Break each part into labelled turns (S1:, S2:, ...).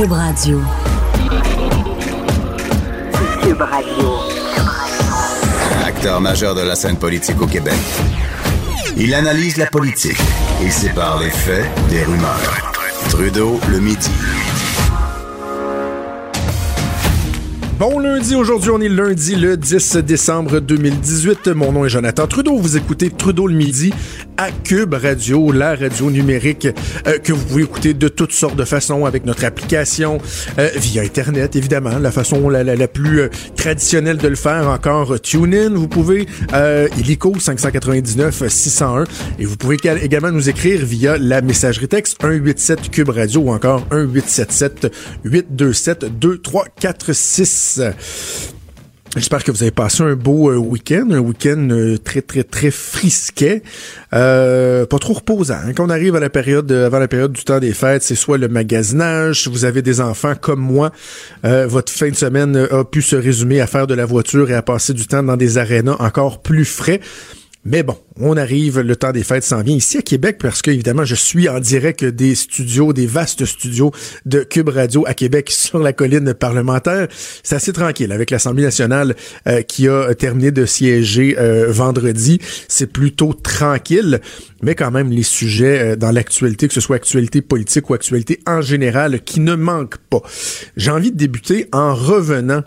S1: Cube Radio.
S2: Cube Radio.
S3: Acteur majeur de la scène politique au Québec. Il analyse la politique et sépare les faits des rumeurs. Trudeau le midi.
S4: Bon lundi, aujourd'hui on est lundi le 10 décembre 2018. Mon nom est Jonathan Trudeau. Vous écoutez Trudeau le midi à Cube Radio, la radio numérique euh, que vous pouvez écouter de toutes sortes de façons avec notre application euh, via Internet, évidemment, la façon la, plus euh, traditionnelle de le faire encore TuneIn. Vous pouvez euh, illico 599 601 et vous pouvez également nous écrire via la messagerie texte 187 Cube Radio ou encore 1877 827 2346. J'espère que vous avez passé un beau euh, week-end, un week-end euh, très très très frisquet, euh, pas trop reposant. Hein. Quand on arrive à la période avant la période du temps des fêtes, c'est soit le magasinage. Si vous avez des enfants comme moi, votre fin de semaine a pu se résumer à faire de la voiture et à passer du temps dans des arénas encore plus frais. Mais bon, on arrive, le temps des fêtes s'en vient ici à Québec parce que évidemment je suis en direct des studios, des vastes studios de Cube Radio à Québec sur la colline parlementaire. C'est assez tranquille avec l'Assemblée nationale euh, qui a terminé de siéger euh, vendredi. C'est plutôt tranquille, mais quand même les sujets euh, dans l'actualité, que ce soit actualité politique ou actualité en général, qui ne manquent pas. J'ai envie de débuter en revenant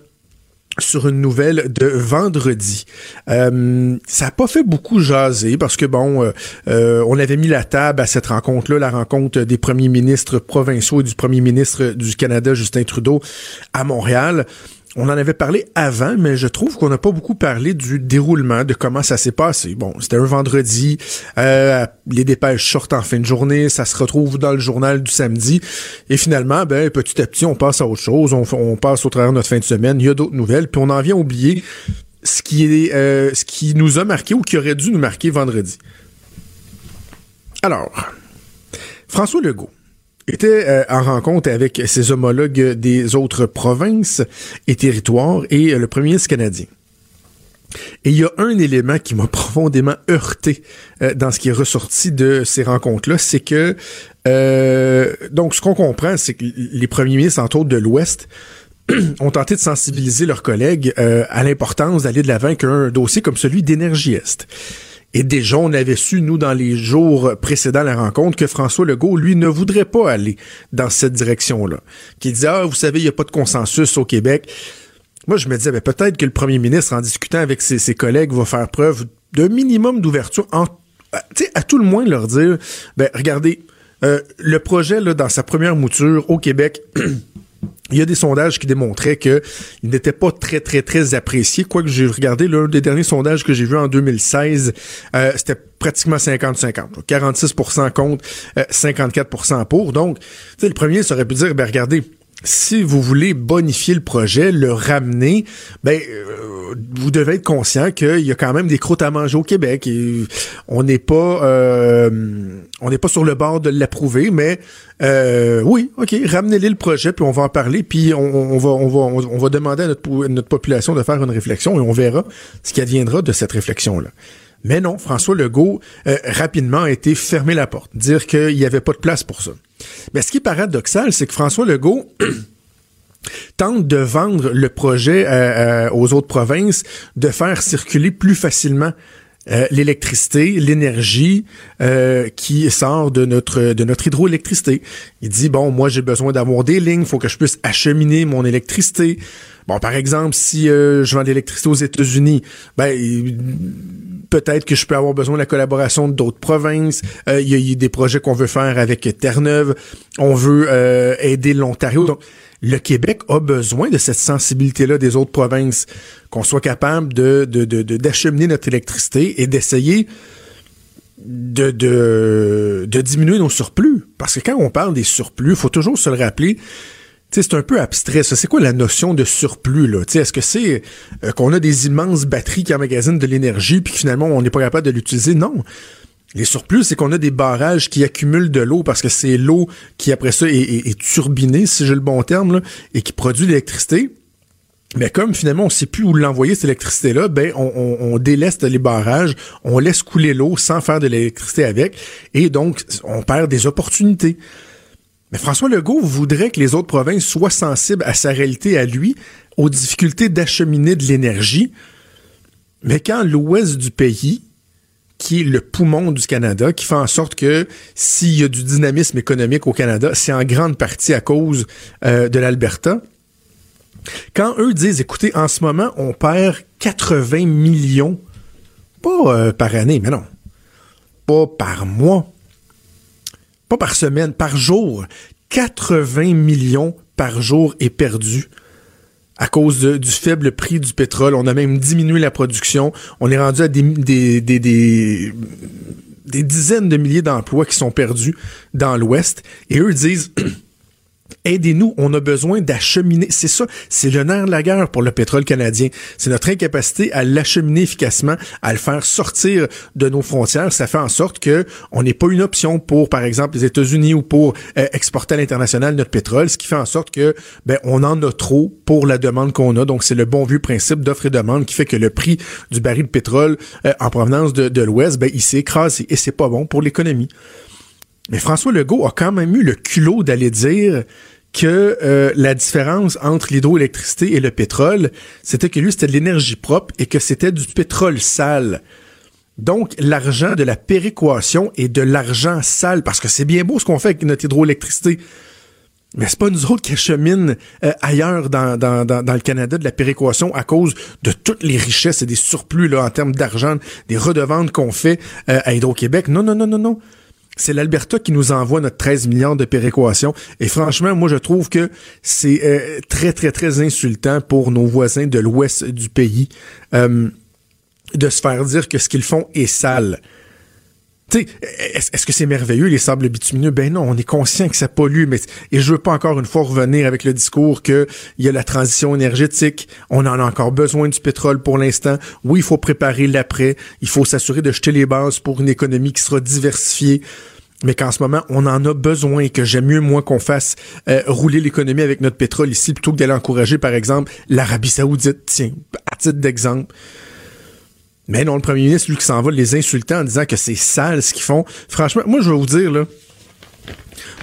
S4: sur une nouvelle de vendredi. Euh, ça n'a pas fait beaucoup jaser parce que bon, euh, euh, on avait mis la table à cette rencontre-là, la rencontre des premiers ministres provinciaux et du premier ministre du Canada, Justin Trudeau, à Montréal on en avait parlé avant, mais je trouve qu'on n'a pas beaucoup parlé du déroulement, de comment ça s'est passé. Bon, c'était un vendredi, euh, les dépêches sortent en fin de journée, ça se retrouve dans le journal du samedi, et finalement, ben petit à petit, on passe à autre chose, on, passe au travers de notre fin de semaine, il y a d'autres nouvelles, puis on en vient oublier ce qui est, euh, ce qui nous a marqué ou qui aurait dû nous marquer vendredi. Alors, François Legault était euh, en rencontre avec ses homologues des autres provinces et territoires et euh, le premier ministre canadien. Et il y a un élément qui m'a profondément heurté euh, dans ce qui est ressorti de ces rencontres-là, c'est que donc ce qu'on comprend, c'est que les premiers ministres, entre autres de l'Ouest, ont tenté de sensibiliser leurs collègues à l'importance d'aller de l'avant avec un dossier comme celui d'Énergie Est. Et déjà, on avait su, nous, dans les jours précédents la rencontre, que François Legault, lui, ne voudrait pas aller dans cette direction-là. Qu'il disait, ah, vous savez, il n'y a pas de consensus au Québec. Moi, je me disais, ben, peut-être que le premier ministre, en discutant avec ses, collègues, va faire preuve d'un minimum d'ouverture, en, à tout le moins leur dire, ben, regardez, euh, le projet, là, dans sa première mouture au Québec, il y a des sondages qui démontraient qu'il n'était pas très, très, très apprécié. Quoique j'ai regardé l'un des derniers sondages que j'ai vu en 2016, euh, c'était pratiquement 50-50. 46% contre, 54% euh, pour. Donc, le premier, ça aurait pu dire, ben regardez, si vous voulez bonifier le projet, le ramener, ben euh, vous devez être conscient qu'il y a quand même des croûtes à manger au Québec. Et on n'est pas euh, on n'est pas sur le bord de l'approuver, mais euh, oui, ok, ramenez-les le projet, puis on va en parler, puis on, va on va on va demander à notre, population de faire une réflexion et on verra ce qui adviendra de cette réflexion là. Mais non, François Legault rapidement a été fermer la porte, dire qu'il n'y avait pas de place pour ça. Mais ce qui est paradoxal, c'est que François Legault tente de vendre le projet euh, euh, aux autres provinces, de faire circuler plus facilement euh, l'électricité, l'énergie qui sort de notre de notre hydroélectricité. Il dit bon, moi j'ai besoin d'avoir des lignes, faut que je puisse acheminer mon électricité. Bon, par exemple, si je vends de l'électricité aux États-Unis, ben peut-être que je peux avoir besoin de la collaboration d'autres provinces. Il y, y, a des projets qu'on veut faire avec Terre-Neuve. On veut aider l'Ontario. Donc le Québec a besoin de cette sensibilité-là des autres provinces, qu'on soit capable de, d'acheminer notre électricité et d'essayer de, de, diminuer nos surplus. Parce que quand on parle des surplus, il faut toujours se le rappeler, c'est un peu abstrait. C'est quoi la notion de surplus là? Est-ce que c'est euh, qu'on a des immenses batteries qui emmagasinent de l'énergie puis que finalement on n'est pas capable de l'utiliser? Non. Les surplus, c'est qu'on a des barrages qui accumulent de l'eau parce que c'est l'eau qui, après ça, est, turbinée, si j'ai le bon terme, et qui produit l'électricité. Mais comme finalement on sait plus où l'envoyer cette électricité-là, ben on, on, déleste les barrages, on laisse couler l'eau sans faire de l'électricité avec, et donc on perd des opportunités. Mais François Legault voudrait que les autres provinces soient sensibles à sa réalité à lui, aux difficultés d'acheminer de l'énergie. Mais quand l'ouest du pays, qui est le poumon du Canada, qui fait en sorte que s'il y a du dynamisme économique au Canada, c'est en grande partie à cause euh, de l'Alberta. Quand eux disent, écoutez, en ce moment, on perd 80 millions, pas euh, par année, mais non, pas par mois, par semaine, par jour. 80 millions par jour est perdu à cause du faible prix du pétrole. On a même diminué la production. On est rendu à des, des dizaines de milliers d'emplois qui sont perdus dans l'Ouest. Et eux disent, Aidez-nous, on a besoin d'acheminer. C'est ça, c'est le nerf de la guerre pour le pétrole canadien. C'est notre incapacité à l'acheminer efficacement, à le faire sortir de nos frontières. Ça fait en sorte que on n'est pas une option pour, par exemple, les États-Unis ou pour euh, exporter à l'international notre pétrole, ce qui fait en sorte que ben on en a trop pour la demande qu'on a. Donc c'est le bon vieux principe d'offre et demande qui fait que le prix du baril de pétrole euh, en provenance de, l'Ouest, ben il s'est écrasé et c'est pas bon pour l'économie. Mais François Legault a quand même eu le culot d'aller dire que euh, la différence entre l'hydroélectricité et le pétrole, c'était que lui, c'était de l'énergie propre et que c'était du pétrole sale. Donc, l'argent de la péréquation est de l'argent sale, parce que c'est bien beau ce qu'on fait avec notre hydroélectricité. Mais c'est pas nous autres qui acheminent euh, ailleurs dans, le Canada de la péréquation à cause de toutes les richesses et des surplus là, en termes d'argent, des redevances qu'on fait euh, à Hydro-Québec. Non, non, non, non, non c'est l'Alberta qui nous envoie notre 13 millions de péréquation. Et franchement, moi, je trouve que c'est euh, très, très, très insultant pour nos voisins de l'ouest du pays euh, de se faire dire que ce qu'ils font est sale. Est-ce que c'est merveilleux, les sables bitumineux? Ben non, on est conscient que ça pollue, mais et je veux pas encore une fois revenir avec le discours que il y a la transition énergétique, on en a encore besoin du pétrole pour l'instant. Oui, il faut préparer l'après, il faut s'assurer de jeter les bases pour une économie qui sera diversifiée mais qu'en ce moment, on en a besoin et que j'aime mieux, moi, qu'on fasse euh, rouler l'économie avec notre pétrole ici plutôt que d'aller encourager, par exemple, l'Arabie Saoudite, tiens, à titre d'exemple. Mais non, le premier ministre, lui, qui s'en va les insulter en disant que c'est sale ce qu'ils font. Franchement, moi, je vais vous dire, là,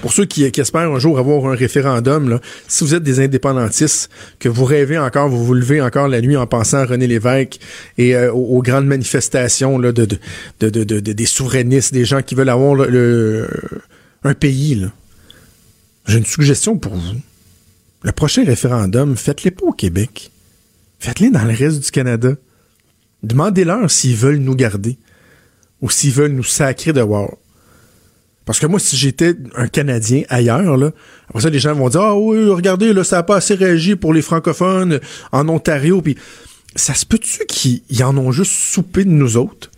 S4: pour ceux qui, espèrent un jour avoir un référendum, là, si vous êtes des indépendantistes, que vous rêvez encore, vous vous levez encore la nuit en pensant à René Lévesque et euh, aux, grandes manifestations là, de, de, de, des souverainistes, des gens qui veulent avoir un pays, j'ai une suggestion pour vous. Le prochain référendum, faites-les pas au Québec. Faites-les dans le reste du Canada. Demandez-leur s'ils veulent nous garder ou s'ils veulent nous sacrer de voir. Parce que moi, si j'étais un Canadien ailleurs, là, après ça, les gens vont dire Ah oui, regardez, là, ça n'a pas assez réagi pour les francophones en Ontario. Puis ça se peut-tu qu'ils en ont juste soupé de nous autres?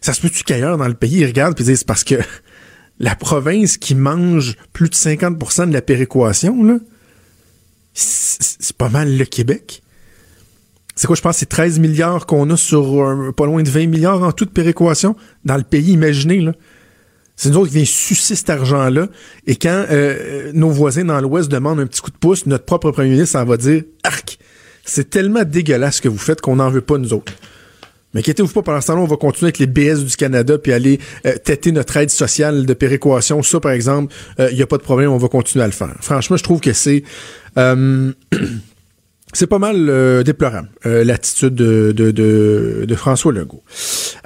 S4: Ça se peut-tu qu'ailleurs dans le pays, ils regardent et disent parce que la province qui mange plus de 50% de la péréquation, là, c'est pas mal le Québec? C'est quoi, je pense, c'est 13 milliards qu'on a sur pas loin de 20 milliards en toute péréquation dans le pays, imaginez, là. C'est nous autres qui vient sucer cet argent-là. Et quand euh, nos voisins dans l'Ouest demandent un petit coup de pouce, notre propre premier ministre en va dire Arc, c'est tellement dégueulasse ce que vous faites qu'on n'en veut pas nous autres. Mais inquiétez-vous pas, pendant ce temps-là, on va continuer avec les BS du Canada puis aller euh, têter notre aide sociale de péréquation. Ça, par exemple, il euh, n'y a pas de problème, on va continuer à le faire. Franchement, je trouve que c'est... c'est pas mal euh, déplorable, euh, l'attitude de, de, de, François Legault.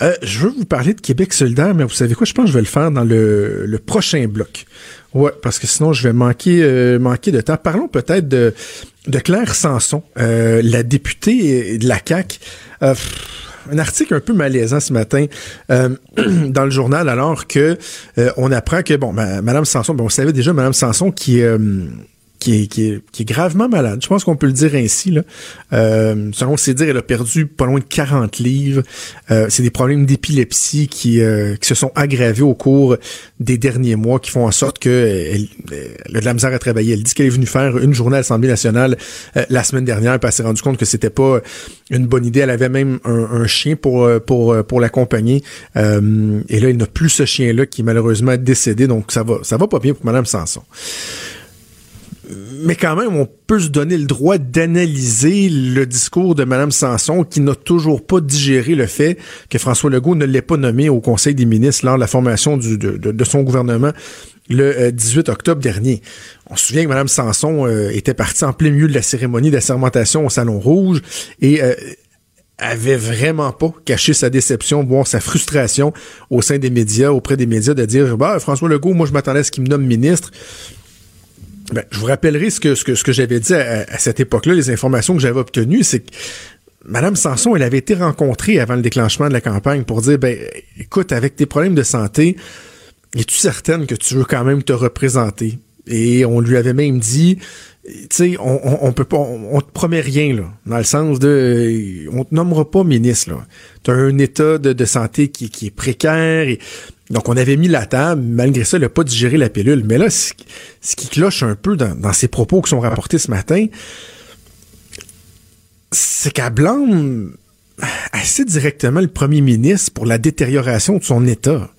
S4: Euh, je veux vous parler de Québec solidaire, mais vous savez quoi, je pense que je vais le faire dans le, le prochain bloc. Ouais, parce que sinon je vais manquer, manquer de temps. Parlons peut-être de, Claire Sanson, la députée de la CAQ. un article un peu malaisant ce matin dans le journal alors que on apprend que bon Madame Sanson, bon, on savait déjà Madame Sanson qui qui est, qui, est, qui est gravement malade. Je pense qu'on peut le dire ainsi. Là. Euh, selon ses dires, elle a perdu pas loin de 40 livres. Euh, c'est des problèmes d'épilepsie qui, euh, qui se sont aggravés au cours des derniers mois, qui font en sorte qu'elle elle a de la misère à travailler. Elle dit qu'elle est venue faire une journée à l'Assemblée nationale euh, la semaine dernière, puis elle s'est rendue compte que c'était pas une bonne idée. Elle avait même un, un chien pour, pour, pour l'accompagner. et là, il n'a plus ce chien-là qui est malheureusement décédé. Donc, ça va, ça va pas bien pour Mme Sanson mais quand même, on peut se donner le droit d'analyser le discours de Mme Sanson qui n'a toujours pas digéré le fait que François Legault ne l'ait pas nommé au Conseil des ministres lors de la formation de, son gouvernement le 18 octobre dernier. On se souvient que Mme Sanson était partie en plein milieu de la cérémonie d'assermentation au Salon Rouge et avait vraiment pas caché sa déception, voire sa frustration au sein des médias, auprès des médias, de dire bah François Legault, moi je m'attendais à ce qu'il me nomme ministre. Ben, je vous rappellerai ce que, ce que, ce que j'avais dit à, cette époque-là, les informations que j'avais obtenues, c'est que Madame Sanson, elle avait été rencontrée avant le déclenchement de la campagne pour dire, ben, écoute, avec tes problèmes de santé, es-tu certaine que tu veux quand même te représenter? Et on lui avait même dit, tu sais, on, on, peut pas, on, te promet rien, là, dans le sens de, on te nommera pas ministre, là. as un état de, santé qui, qui, est précaire, et, donc on avait mis la table, malgré ça, il n'a pas digéré la pilule. Mais là, ce, qui cloche un peu dans, dans ces propos qui sont rapportés ce matin, c'est qu'elle blâme assez directement le premier ministre pour la détérioration de son état.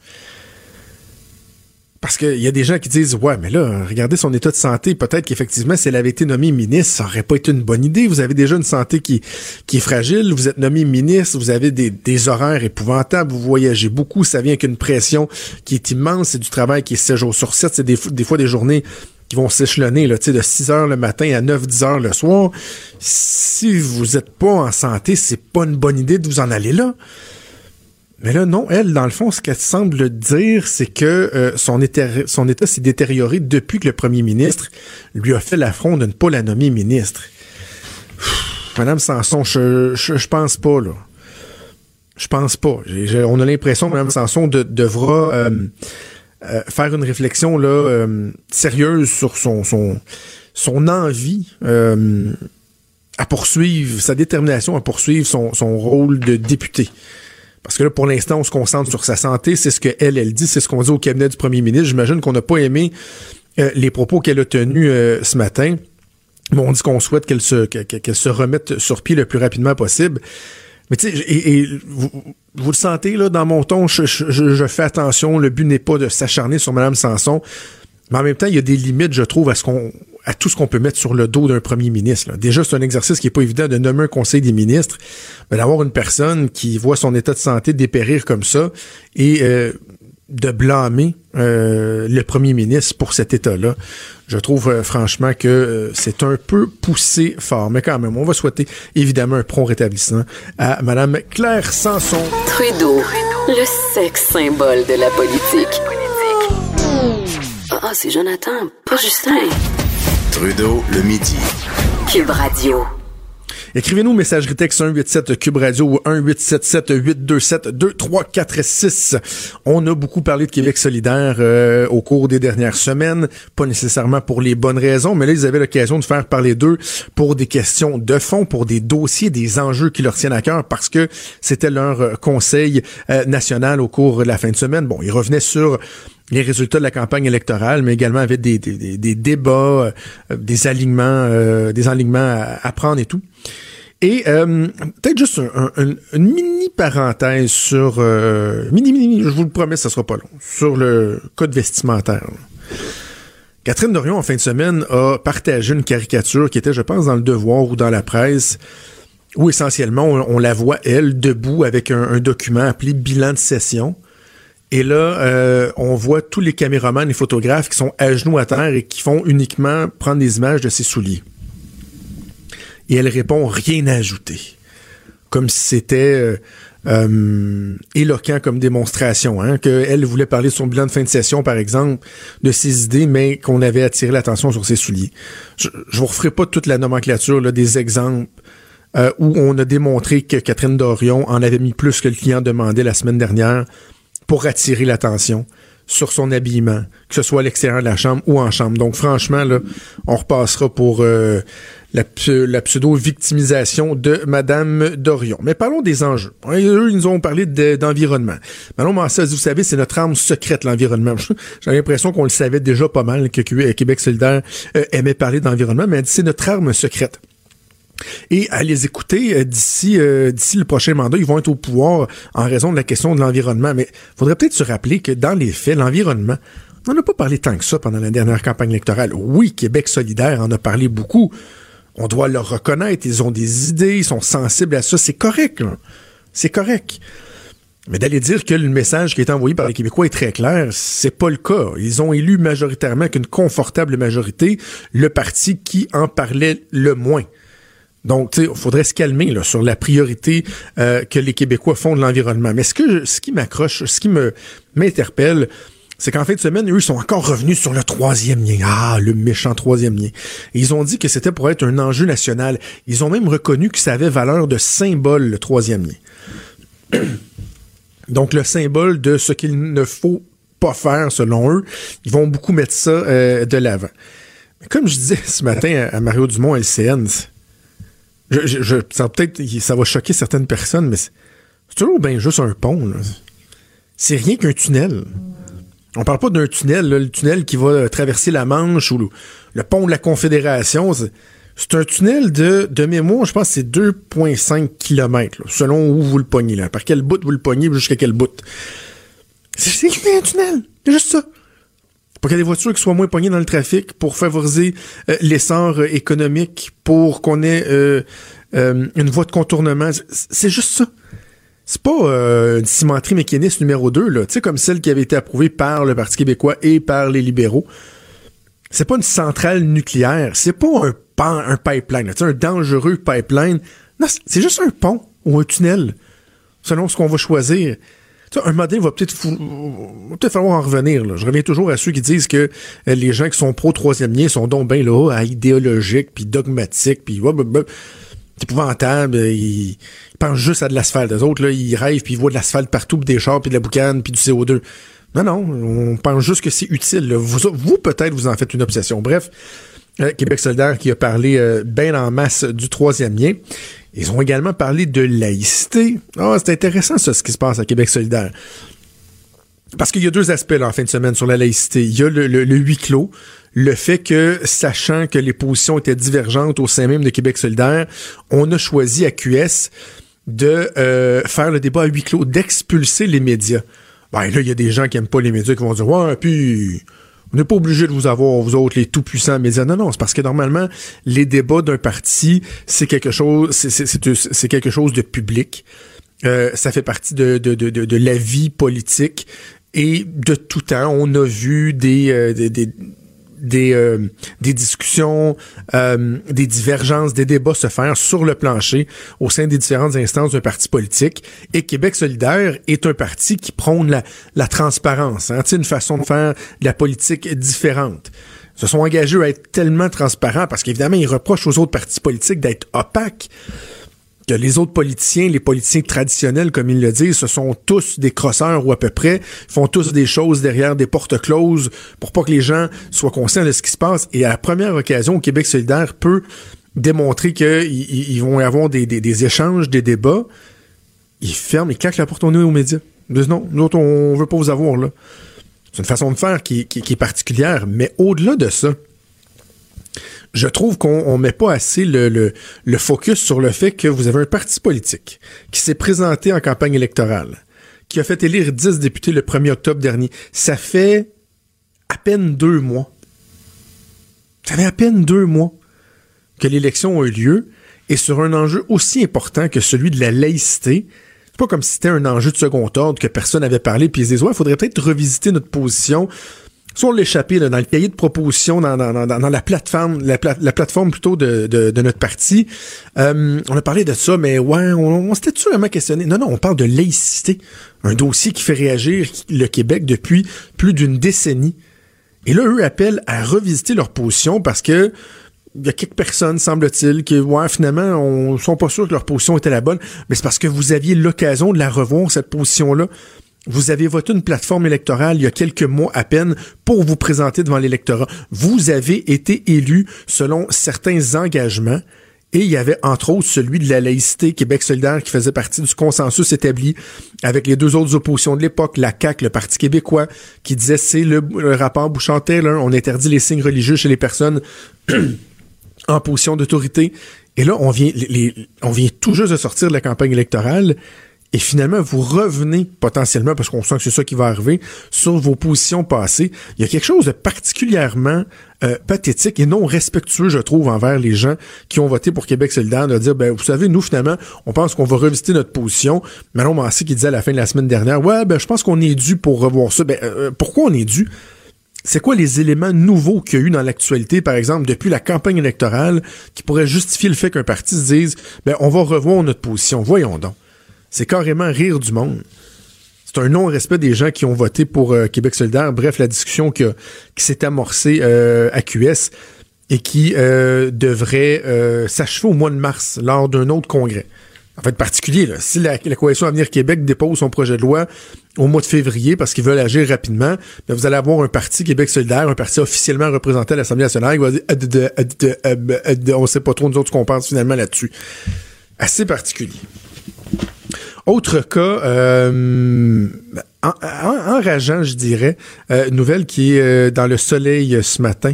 S4: Parce qu'il y a des gens qui disent Ouais, mais là, regardez son état de santé. Peut-être qu'effectivement, si elle avait été nommée ministre, ça aurait pas été une bonne idée. Vous avez déjà une santé qui, qui est fragile. Vous êtes nommé ministre. Vous avez des, des horaires épouvantables. Vous voyagez beaucoup. Ça vient avec une pression qui est immense. C'est du travail qui est 7 jours sur 7. C'est des, des fois des journées qui vont s'échelonner là, de 6 heures le matin à 9-10 heures le soir. Si vous êtes pas en santé, c'est pas une bonne idée de vous en aller là. Mais là, non, elle, dans le fond, ce qu'elle semble dire, c'est que euh, son, état, s'est détérioré depuis que le premier ministre lui a fait l'affront de ne pas la nommer ministre. Madame Sanson, je, je, pense pas, là. Je pense pas. on a l'impression que Mme Sanson devra euh, euh, faire une réflexion là sérieuse sur son, son, son envie à poursuivre, sa détermination à poursuivre son, son rôle de député. Parce que là, pour l'instant, on se concentre sur sa santé. C'est ce qu'elle, elle dit. C'est ce qu'on dit au cabinet du premier ministre. J'imagine qu'on n'a pas aimé euh, les propos qu'elle a tenus euh, ce matin. Mais on dit qu'on souhaite qu'elle se, qu'elle se remette sur pied le plus rapidement possible. Mais tu sais, et, vous, le sentez, là, dans mon ton, je, je fais attention. Le but n'est pas de s'acharner sur Mme Sanson. Mais en même temps, il y a des limites, je trouve, à ce qu'on à tout ce qu'on peut mettre sur le dos d'un premier ministre. Déjà, c'est un exercice qui est pas évident de nommer un conseil des ministres, mais d'avoir une personne qui voit son état de santé dépérir comme ça et euh, de blâmer euh, le premier ministre pour cet état-là. Je trouve euh, franchement que c'est un peu poussé fort, mais quand même, on va souhaiter évidemment un prompt rétablissement à Madame Claire Sanson.
S2: Trudeau, le sexe symbole de la politique. Ah, ah c'est Jonathan, pas Justin.
S3: Trudeau, le midi.
S2: Cube Radio.
S4: Écrivez-nous messagerie texte 187 Cube Radio ou 1877 827 2346. On a beaucoup parlé de Québec solidaire euh, au cours des dernières semaines, pas nécessairement pour les bonnes raisons, mais là ils avaient l'occasion de faire parler d'eux pour des questions de fond, pour des dossiers, des enjeux qui leur tiennent à cœur parce que c'était leur euh, conseil euh, national au cours de la fin de semaine. Bon, ils revenaient sur les résultats de la campagne électorale, mais également avec des, débats, euh, des alignements, euh, des alignements à, prendre et tout. Et euh, peut-être juste une mini parenthèse sur mini mini, je vous le promets, ça sera pas long, sur le code vestimentaire. Catherine Dorion, en fin de semaine, a partagé une caricature qui était, je pense, dans le Devoir ou dans la presse, où essentiellement on, la voit, elle, debout avec un document appelé bilan de session. Et là, euh, on voit tous les caméramans et photographes qui sont à genoux à terre et qui font uniquement prendre des images de ses souliers. Et elle répond rien à ajouter. Comme si c'était euh, euh, éloquent comme démonstration, hein, qu'elle voulait parler de son bilan de fin de session, par exemple, de ses idées, mais qu'on avait attiré l'attention sur ses souliers. Je, je vous referai pas toute la nomenclature des exemples où on a démontré que Catherine Dorion en avait mis plus que le client demandait la semaine dernière pour attirer l'attention sur son habillement, que ce soit à l'extérieur de la chambre ou en chambre. Donc franchement, là, on repassera pour euh, la, pseudo-victimisation de Madame Dorion. Mais parlons des enjeux. Eux, ils nous ont parlé d'environnement. Manon Massas, vous savez, c'est notre arme secrète, l'environnement. J'ai l'impression qu'on le savait déjà pas mal, que Québec solidaire euh, aimait parler d'environnement, mais c'est notre arme secrète. Et à les écouter euh, d'ici euh, d'ici le prochain mandat, ils vont être au pouvoir en raison de la question de l'environnement. Mais faudrait peut-être se rappeler que dans les faits, l'environnement, on n'a pas parlé tant que ça pendant la dernière campagne électorale. Oui, Québec solidaire en a parlé beaucoup. On doit leur reconnaître. Ils ont des idées, ils sont sensibles à ça. C'est correct. C'est correct. Mais d'aller dire que le message qui est envoyé par les Québécois est très clair, c'est pas le cas. Ils ont élu majoritairement qu'une confortable majorité le parti qui en parlait le moins. Donc, il faudrait se calmer sur la priorité euh, que les Québécois font de l'environnement. Mais ce que ce qui m'accroche, ce qui me m'interpelle, c'est qu'en fin de semaine, eux, ils sont encore revenus sur le troisième lien. Ah, le méchant troisième lien. ils ont dit que c'était pour être un enjeu national. Ils ont même reconnu que ça avait valeur de symbole, le troisième lien. Donc, le symbole de ce qu'il ne faut pas faire, selon eux, ils vont beaucoup mettre ça euh, de l'avant. Comme je disais ce matin à Mario Dumont, LCN, je, peut-être, ça va choquer certaines personnes, mais c'est toujours bien juste un pont. C'est rien qu'un tunnel. On parle pas d'un tunnel, le tunnel qui va traverser la Manche ou le, pont de la Confédération. C'est un tunnel de, de mémoire, je pense que c'est 2,5 km, selon où vous le pognez. Là. Par quel bout vous le pognez, jusqu'à quel bout. C'est un tunnel. C'est juste ça. Pour qu'il y ait des voitures qui soient moins pognées dans le trafic, pour favoriser euh, l'essor euh, économique, pour qu'on ait euh, une voie de contournement. C'est juste ça. C'est pas une cimenterie mécaniste numéro 2, là, tu sais, comme celle qui avait été approuvée par le Parti québécois et par les libéraux. C'est pas une centrale nucléaire, c'est pas un, un pipeline, un dangereux pipeline. Non, c'est juste un pont ou un tunnel, selon ce qu'on va choisir un modèle va peut-être peut falloir en revenir. Là. Je reviens toujours à ceux qui disent que euh, les gens qui sont pro-troisième lien sont donc bien là, idéologiques, puis dogmatiques, puis c'est épouvantable. Ils, pensent juste à de l'asphalte. Les autres, là, ils rêvent, puis ils voient de l'asphalte partout, puis des chars, puis de la boucane, puis du CO2. Non, non, on pense juste que c'est utile. Vous, peut-être, vous en faites une obsession. Bref, euh, Québec solidaire qui a parlé euh, bien en masse du troisième lien. Ils ont également parlé de laïcité. Ah, c'est intéressant ça, ce qui se passe à Québec solidaire. Parce qu'il y a deux aspects là, en fin de semaine sur la laïcité. Il y a le, huis clos, le fait que, sachant que les positions étaient divergentes au sein même de Québec solidaire, on a choisi à QS de euh, faire le débat à huis clos, d'expulser les médias. Ben là, il y a des gens qui aiment pas les médias qui vont dire Ouais, puis on n'est pas obligé de vous avoir, vous autres, les tout-puissants médias. Non, non, c'est parce que normalement, les débats d'un parti, c'est quelque chose, c'est quelque chose de public. Euh, ça fait partie de, de, de, de, la vie politique. Et de tout temps, on a vu des, euh, des, des des, euh, des discussions, euh, des divergences, des débats se faire sur le plancher au sein des différentes instances d'un parti politique. Et Québec solidaire est un parti qui prône la, la transparence, hein, une façon de faire de la politique différente. Se sont engagés à être tellement transparents parce qu'évidemment, ils reprochent aux autres partis politiques d'être opaques que les autres politiciens, les politiciens traditionnels, comme ils le disent, ce sont tous des crosseurs ou à peu près, font tous des choses derrière des portes closes pour pas que les gens soient conscients de ce qui se passe. Et à la première occasion, Québec solidaire peut démontrer qu'ils vont avoir des, échanges, des débats. Ils ferment, ils claquent la porte au nez aux médias. Ils disent non, nous autres, on veut pas vous avoir là. C'est une façon de faire qui est particulière, mais au-delà de ça, je trouve qu'on met pas assez le, focus sur le fait que vous avez un parti politique qui s'est présenté en campagne électorale, qui a fait élire 10 députés le 1er octobre dernier. Ça fait à peine deux mois. Ça fait à peine deux mois que l'élection a eu lieu et sur un enjeu aussi important que celui de la laïcité. C'est pas comme si c'était un enjeu de second ordre que personne n'avait parlé puis ils disaient ouais, faudrait peut-être revisiter notre position sur l'échappée dans le cahier de proposition, dans, dans, dans, la plateforme, la, plateforme plutôt de, de, notre parti. Euh, on a parlé de ça, mais ouais, on, s'était vraiment questionné? Non, non, on parle de laïcité, un dossier qui fait réagir le Québec depuis plus d'une décennie. Et là, eux appellent à revisiter leur position parce que il y a quelques personnes, semble-t-il, qui, ouais, finalement, on sont pas sûrs que leur position était la bonne, mais c'est parce que vous aviez l'occasion de la revoir, cette position-là, vous avez voté une plateforme électorale il y a quelques mois à peine pour vous présenter devant l'électorat. Vous avez été élu selon certains engagements. Et il y avait entre autres celui de la laïcité Québec solidaire qui faisait partie du consensus établi avec les deux autres oppositions de l'époque, la CAQ, le Parti québécois, qui disait c'est le, rapport Bouchard-Taylor, on interdit les signes religieux chez les personnes en position d'autorité. Et là, on vient, on vient tout juste de sortir de la campagne électorale et finalement vous revenez potentiellement, parce qu'on sent que c'est ça qui va arriver, sur vos positions passées, il y a quelque chose de particulièrement euh, pathétique et non respectueux, je trouve, envers les gens qui ont voté pour Québec solidaire, de dire, ben vous savez, nous finalement, on pense qu'on va revisiter notre position. Manon Massé qui disait à la fin de la semaine dernière, ouais, ben je pense qu'on est dû pour revoir ça. Ben euh, pourquoi on est dû? c'est quoi les éléments nouveaux qu'il y a eu dans l'actualité, par exemple, depuis la campagne électorale, qui pourraient justifier le fait qu'un parti se dise, ben, on va revoir notre position? Voyons donc. C'est carrément rire du monde. C'est un non-respect des gens qui ont voté pour euh, Québec solidaire. Bref, la discussion qui s'est amorcée euh, à QS et qui euh, devrait s'achever au mois de mars lors d'un autre congrès en fait particulier. Si la, Coalition Avenir Québec dépose son projet de loi au mois de février parce qu'ils veulent agir rapidement, ben, vous allez avoir un parti Québec solidaire, un parti officiellement représenté à l'Assemblée nationale qui va dire on sait pas trop nous autres qu'on pense finalement là-dessus. Assez particulier. Autre cas euh, enrageant, je dirais, euh, nouvelle qui est euh, dans le soleil ce matin.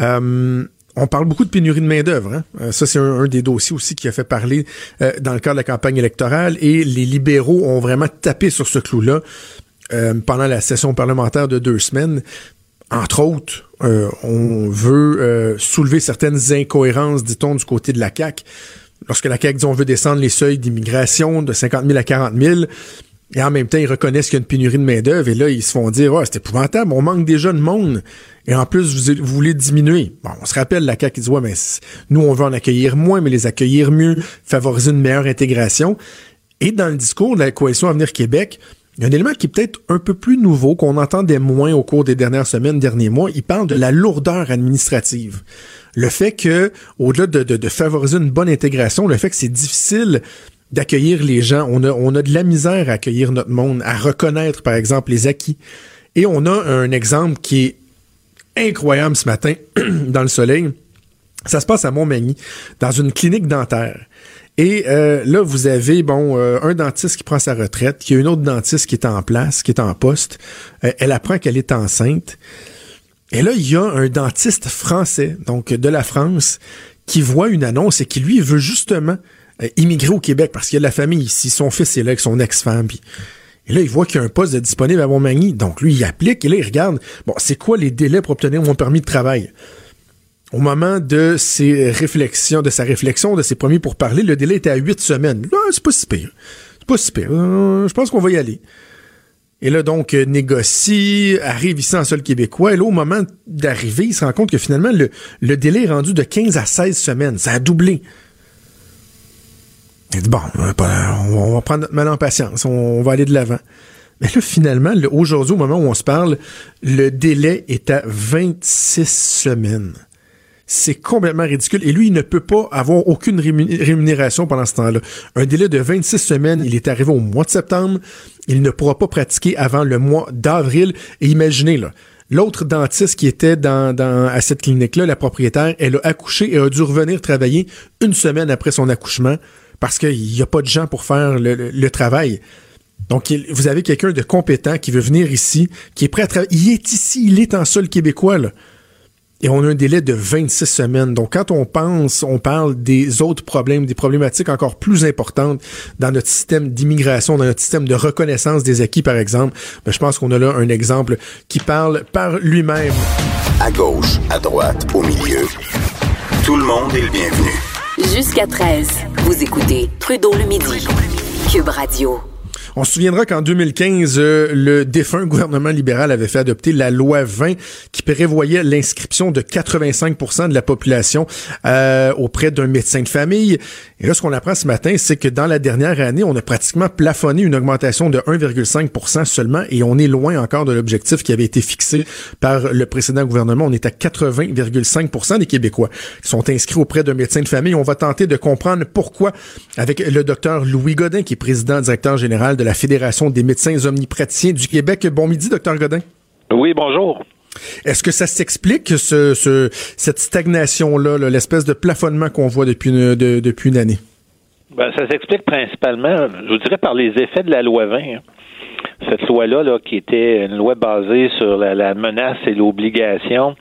S4: Euh, on parle beaucoup de pénurie de main-d'œuvre. Hein? Ça, c'est un, des dossiers aussi qui a fait parler dans le cadre de la campagne électorale. Et les libéraux ont vraiment tapé sur ce clou-là pendant la session parlementaire de deux semaines. Entre autres, on veut soulever certaines incohérences, dit-on, du côté de la CAQ. Lorsque la CAQ dit on veut descendre les seuils d'immigration de 50 000 à 40 000, et en même temps, ils reconnaissent qu'il y a une pénurie de main-d'œuvre et là, ils se font dire oh, c'est épouvantable, on manque déjà de monde. Et en plus, vous, voulez diminuer. Bon, on se rappelle la CAQ dit Ouais, mais nous, on veut en accueillir moins, mais les accueillir mieux, favoriser une meilleure intégration. Et dans le discours de la Coalition Avenir Québec, il y a un élément qui est peut-être un peu plus nouveau, qu'on entendait moins au cours des dernières semaines, derniers mois. Il parle de la lourdeur administrative. Le fait que, au-delà de, de, favoriser une bonne intégration, le fait que c'est difficile d'accueillir les gens. On a, on a de la misère à accueillir notre monde, à reconnaître, par exemple, les acquis. Et on a un exemple qui est incroyable ce matin dans le soleil. Ça se passe à Montmagny, dans une clinique dentaire. Et euh, là, vous avez bon euh, un dentiste qui prend sa retraite, qui a une autre dentiste qui est en place, qui est en poste. Euh, elle apprend qu'elle est enceinte. Et là, il y a un dentiste français, donc de la France, qui voit une annonce et qui lui veut justement euh, immigrer au Québec parce qu'il a de la famille ici. Son fils est là avec son ex-femme. et là, il voit qu'il y a un poste disponible à Montmagny. Donc, lui, il applique et là, il regarde, bon, c'est quoi les délais pour obtenir mon permis de travail? Au moment de ses réflexions, de sa réflexion, de ses premiers pour parler, le délai était à huit semaines. Là, c'est pas si pire. C'est pas si pire. Euh, je pense qu'on va y aller. Et là, donc, euh, négocie, arrive ici en sol québécois. Et là, au moment d'arriver, il se rend compte que finalement, le, délai est rendu de 15 à 16 semaines. Ça a doublé. Il dit, bon, on va prendre notre mal en patience, on va aller de l'avant. Mais là, finalement, aujourd'hui, au moment où on se parle, le délai est à 26 semaines. C'est complètement ridicule. Et lui, il ne peut pas avoir aucune rémunération pendant ce temps-là. Un délai de 26 semaines, il est arrivé au mois de septembre. Il ne pourra pas pratiquer avant le mois d'avril. Et imaginez, là, L'autre dentiste qui était dans, à cette clinique-là, la propriétaire, elle a accouché et a dû revenir travailler une semaine après son accouchement parce qu'il n'y a pas de gens pour faire le, travail. Donc, vous avez quelqu'un de compétent qui veut venir ici, qui est prêt à travailler. Il est ici, il est en sol québécois. Et on a un délai de 26 semaines. Donc, quand on pense, on parle des autres problèmes, des problématiques encore plus importantes dans notre système d'immigration, dans notre système de reconnaissance des acquis, par exemple, ben, je pense qu'on a là un exemple qui parle par lui-même.
S3: À gauche, à droite, au milieu. Tout le monde est le bienvenu.
S2: Jusqu'à 13, vous écoutez Trudeau le midi. Cube Radio.
S4: On se souviendra qu'en 2015, euh, le défunt gouvernement libéral avait fait adopter la loi 20 qui prévoyait l'inscription de 85% de la population euh, auprès d'un médecin de famille. Et là, ce qu'on apprend ce matin, c'est que dans la dernière année, on a pratiquement plafonné une augmentation de 1,5% seulement et on est loin encore de l'objectif qui avait été fixé par le précédent gouvernement. On est à 80,5% des Québécois qui sont inscrits auprès d'un médecin de famille. On va tenter de comprendre pourquoi avec le docteur Louis Godin, qui est président directeur général de la Fédération des médecins omnipraticiens du Québec. Bon midi, docteur Godin.
S1: Oui, bonjour.
S4: Est-ce que ça s'explique, ce, cette stagnation-là, l'espèce de plafonnement qu'on voit depuis une, depuis une année?
S1: Ben, ça s'explique principalement, je dirais, par les effets de la loi 20. Hein. Cette loi-là, là, qui était une loi basée sur la, menace et l'obligation,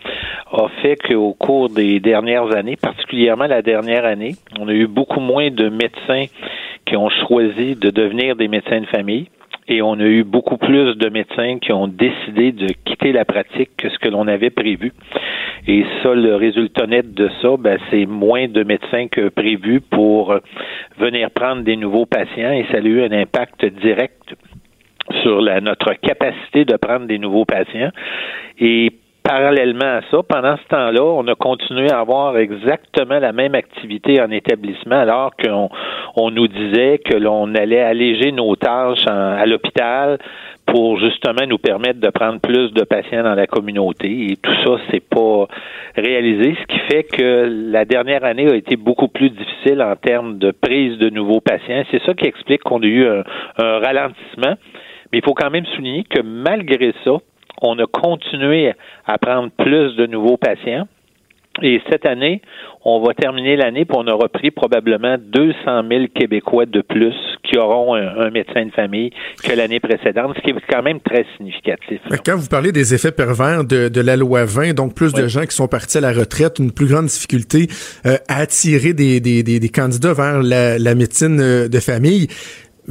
S1: a fait qu'au cours des dernières années, particulièrement la dernière année, on a eu beaucoup moins de médecins qui ont choisi de devenir des médecins de famille et on a eu beaucoup plus de médecins qui ont décidé de quitter la pratique que ce que l'on avait prévu. Et ça, le résultat net de ça, ben, c'est moins de médecins que prévu pour venir prendre des nouveaux patients et ça a eu un impact direct sur la, notre capacité de prendre des nouveaux patients. Parallèlement à ça, pendant ce temps-là, on a continué à avoir exactement la même activité en établissement, alors qu'on on nous disait que l'on allait alléger nos tâches à l'hôpital pour justement nous permettre de prendre plus de patients dans la communauté. Et tout ça, c'est pas réalisé, ce qui fait que la dernière année a été beaucoup plus difficile en termes de prise de nouveaux patients. C'est ça qui explique qu'on a eu un ralentissement. Mais il faut quand même souligner que malgré ça, on a continué à prendre plus de nouveaux patients. Et cette année, on va terminer l'année pour on aura pris probablement 200 000 Québécois de plus qui auront un, médecin de famille que l'année précédente, ce qui est quand même très significatif.
S4: Quand vous parlez des effets pervers de, la loi 20, donc plus de gens qui sont partis à la retraite, une plus grande difficulté euh, à attirer des, des, des, candidats vers la, la médecine euh, de famille,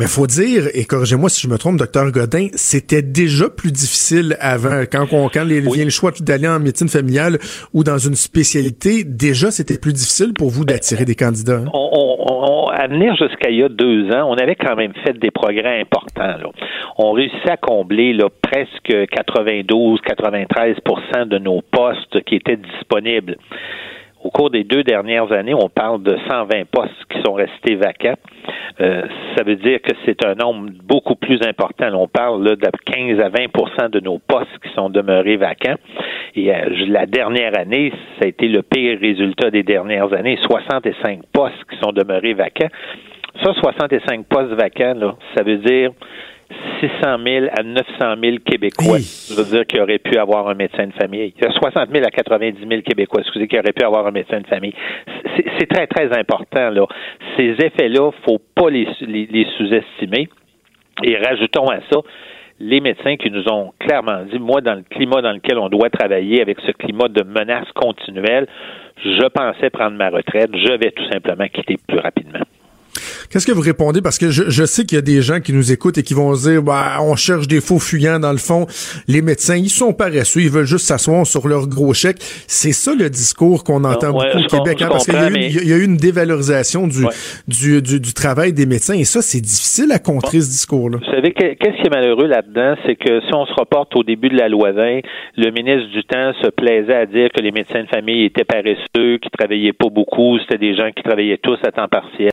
S4: mais faut dire, et corrigez-moi si je me trompe, docteur Godin, c'était déjà plus difficile avant. Quand, on, quand les, vient le choix d'aller en médecine familiale ou dans une spécialité, déjà c'était plus difficile pour vous d'attirer des candidats. Hein?
S1: On, à venir jusqu'à il y a deux ans, on avait quand même fait des progrès importants. Là. On réussissait à combler là, presque 92-93% de nos postes qui étaient disponibles. Au cours des deux dernières années, on parle de 120 postes qui sont restés vacants. Euh, ça veut dire que c'est un nombre beaucoup plus important. On parle là, de 15 à 20% de nos postes qui sont demeurés vacants. Et euh, la dernière année, ça a été le pire résultat des dernières années, 65 postes qui sont demeurés vacants. Ça, 65 postes vacants, là, ça veut dire 600 000 à 900 000 Québécois, je veux dire, qui auraient pu avoir un médecin de famille. Il y a 60 000 à 90 000 Québécois, excusez, qui auraient pu avoir un médecin de famille. C'est très, très important, là. Ces effets-là, faut pas les, les, sous-estimer. Et rajoutons à ça les médecins qui nous ont clairement dit, moi, dans le climat dans lequel on doit travailler, avec ce climat de menace continuelle, je pensais prendre ma retraite, je vais tout simplement quitter plus rapidement.
S4: Qu'est-ce que vous répondez? Parce que je, sais qu'il y a des gens qui nous écoutent et qui vont se dire, bah, on cherche des faux fuyants dans le fond. Les médecins, ils sont paresseux, ils veulent juste s'asseoir sur leur gros chèque. C'est ça le discours qu'on entend beaucoup au Québec, hein, parce qu'il y, a eu une dévalorisation du, du, du, travail des médecins et ça, c'est difficile à contrer ce discours-là.
S1: Vous savez, qu'est-ce qui est malheureux là-dedans? C'est que si on se reporte au début de la loi 20, le ministre du Temps se plaisait à dire que les médecins de famille étaient paresseux, qu'ils travaillaient pas beaucoup, c'était des gens qui travaillaient tous à temps partiel.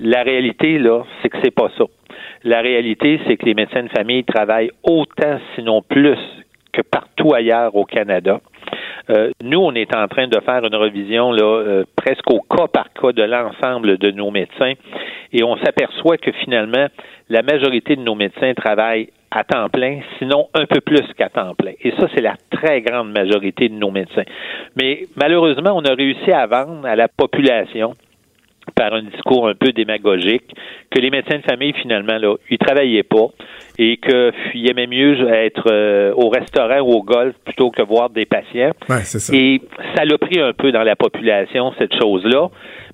S1: La réalité, là, c'est que c'est pas ça. La réalité, c'est que les médecins de famille travaillent autant, sinon plus, que partout ailleurs au Canada. Euh, nous, on est en train de faire une revision là, euh, presque au cas par cas de l'ensemble de nos médecins et on s'aperçoit que finalement, la majorité de nos médecins travaillent à temps plein, sinon un peu plus qu'à temps plein. Et ça, c'est la très grande majorité de nos médecins. Mais malheureusement, on a réussi à vendre à la population par un discours un peu démagogique, que les médecins de famille, finalement, là, ils travaillaient pas et qu'ils aimaient mieux être euh, au restaurant ou au golf plutôt que voir des patients.
S4: ça.
S1: Et ça l'a pris un peu dans la population, cette chose-là.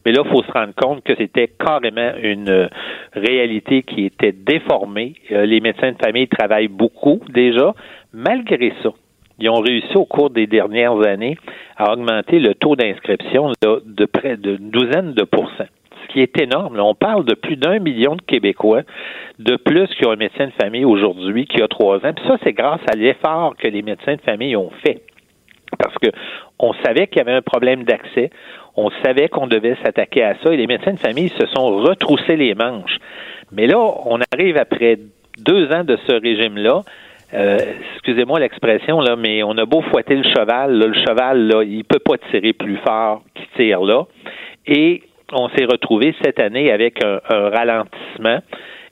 S1: Mais là, il faut se rendre compte que c'était carrément une euh, réalité qui était déformée. Euh, les médecins de famille travaillent beaucoup déjà. Malgré ça, ils ont réussi au cours des dernières années à augmenter le taux d'inscription de près d'une douzaine de pourcents. Ce qui est énorme. on parle de plus d'un million de Québécois de plus qui ont un médecin de famille aujourd'hui qui a trois ans. Puis ça, c'est grâce à l'effort que les médecins de famille ont fait. Parce que on savait qu'il y avait un problème d'accès, on savait qu'on devait s'attaquer à ça, et les médecins de famille se sont retroussés les manches. Mais là, on arrive après deux ans de ce régime-là euh, excusez-moi l'expression, là, mais on a beau fouetter le cheval, le cheval, là, il peut pas tirer plus fort qu'il tire là. Et on s'est retrouvé cette année avec un, ralentissement.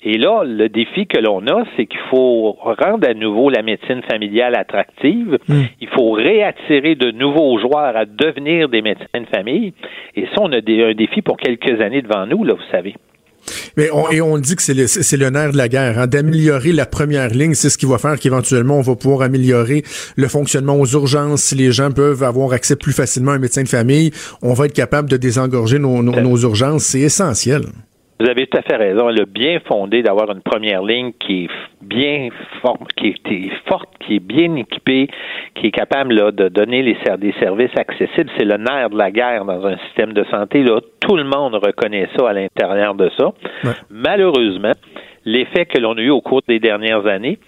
S1: Et là, le défi que l'on a, c'est qu'il faut rendre à nouveau la médecine familiale attractive. Hmm. Il faut réattirer de nouveaux joueurs à devenir des médecins de famille. Et ça, on a un défi pour quelques années devant nous, là, vous savez.
S4: Mais on, et on dit que c'est le, c'est le nerf de la guerre, hein, d'améliorer la première ligne. C'est ce qui va faire qu'éventuellement, on va pouvoir améliorer le fonctionnement aux urgences. Si les gens peuvent avoir accès plus facilement à un médecin de famille, on va être capable de désengorger nos, nos, nos urgences. C'est essentiel
S1: vous avez tout à fait raison. Elle a bien fondé d'avoir une première ligne qui est bien forte, qui est forte, qui est bien équipée, qui est capable là, de donner les, des services accessibles. C'est le nerf de la guerre dans un système de santé. Là. Tout le monde reconnaît ça à l'intérieur de ça. Malheureusement, l'effet que l'on a eu au cours des dernières années,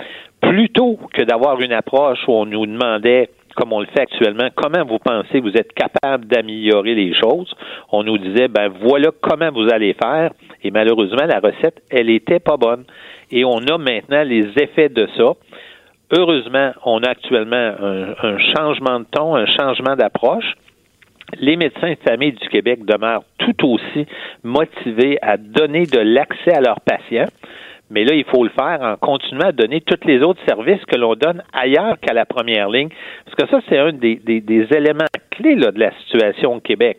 S1: plutôt que d'avoir une approche où on nous demandait comme on le fait actuellement, comment vous pensez vous êtes capable d'améliorer les choses? On nous disait, ben voilà comment vous allez faire. Et malheureusement, la recette, elle était pas bonne. Et on a maintenant les effets de ça. Heureusement, on a actuellement un, un changement de ton, un changement d'approche. Les médecins de famille du Québec demeurent tout aussi motivés à donner de l'accès à leurs patients. Mais là, il faut le faire en continuant à donner tous les autres services que l'on donne ailleurs qu'à la première ligne. Parce que ça, c'est un des, éléments clés de la situation au Québec.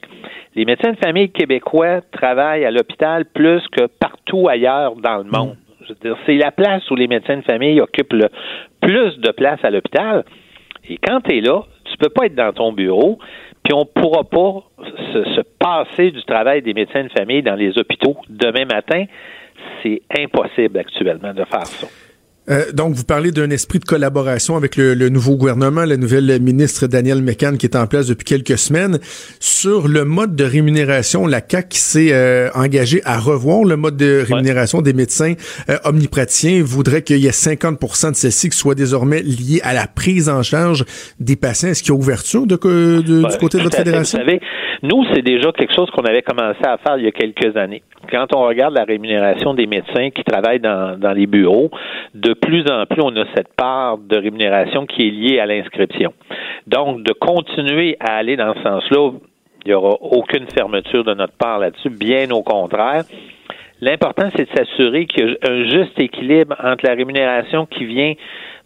S1: Les médecins de famille québécois travaillent à l'hôpital plus que partout ailleurs dans le monde. C'est la place où les médecins de famille occupent le plus de place à l'hôpital. Et quand tu es là, tu peux pas être dans ton bureau, puis on ne pourra pas se passer du travail des médecins de famille dans les hôpitaux demain matin c'est impossible actuellement de faire ça.
S4: Euh, donc, vous parlez d'un esprit de collaboration avec le, nouveau gouvernement, la nouvelle ministre Danielle McCann qui est en place depuis quelques semaines. Sur le mode de rémunération, la CAC s'est euh, engagée à revoir le mode de rémunération des médecins euh, omnipraticiens. Voudrait qu'il y ait 50% de ceux-ci qui soient désormais liés à la prise en charge des patients. Est-ce qu'il y a ouverture de, du côté de votre fédération?
S1: Vous savez, nous, c'est déjà quelque chose qu'on avait commencé à faire il y a quelques années. Quand on regarde la rémunération des médecins qui travaillent dans, dans les bureaux, de plus en plus, on a cette part de rémunération qui est liée à l'inscription. Donc, de continuer à aller dans ce sens-là, il n'y aura aucune fermeture de notre part là-dessus, bien au contraire. L'important, c'est de s'assurer qu'il y a un juste équilibre entre la rémunération qui vient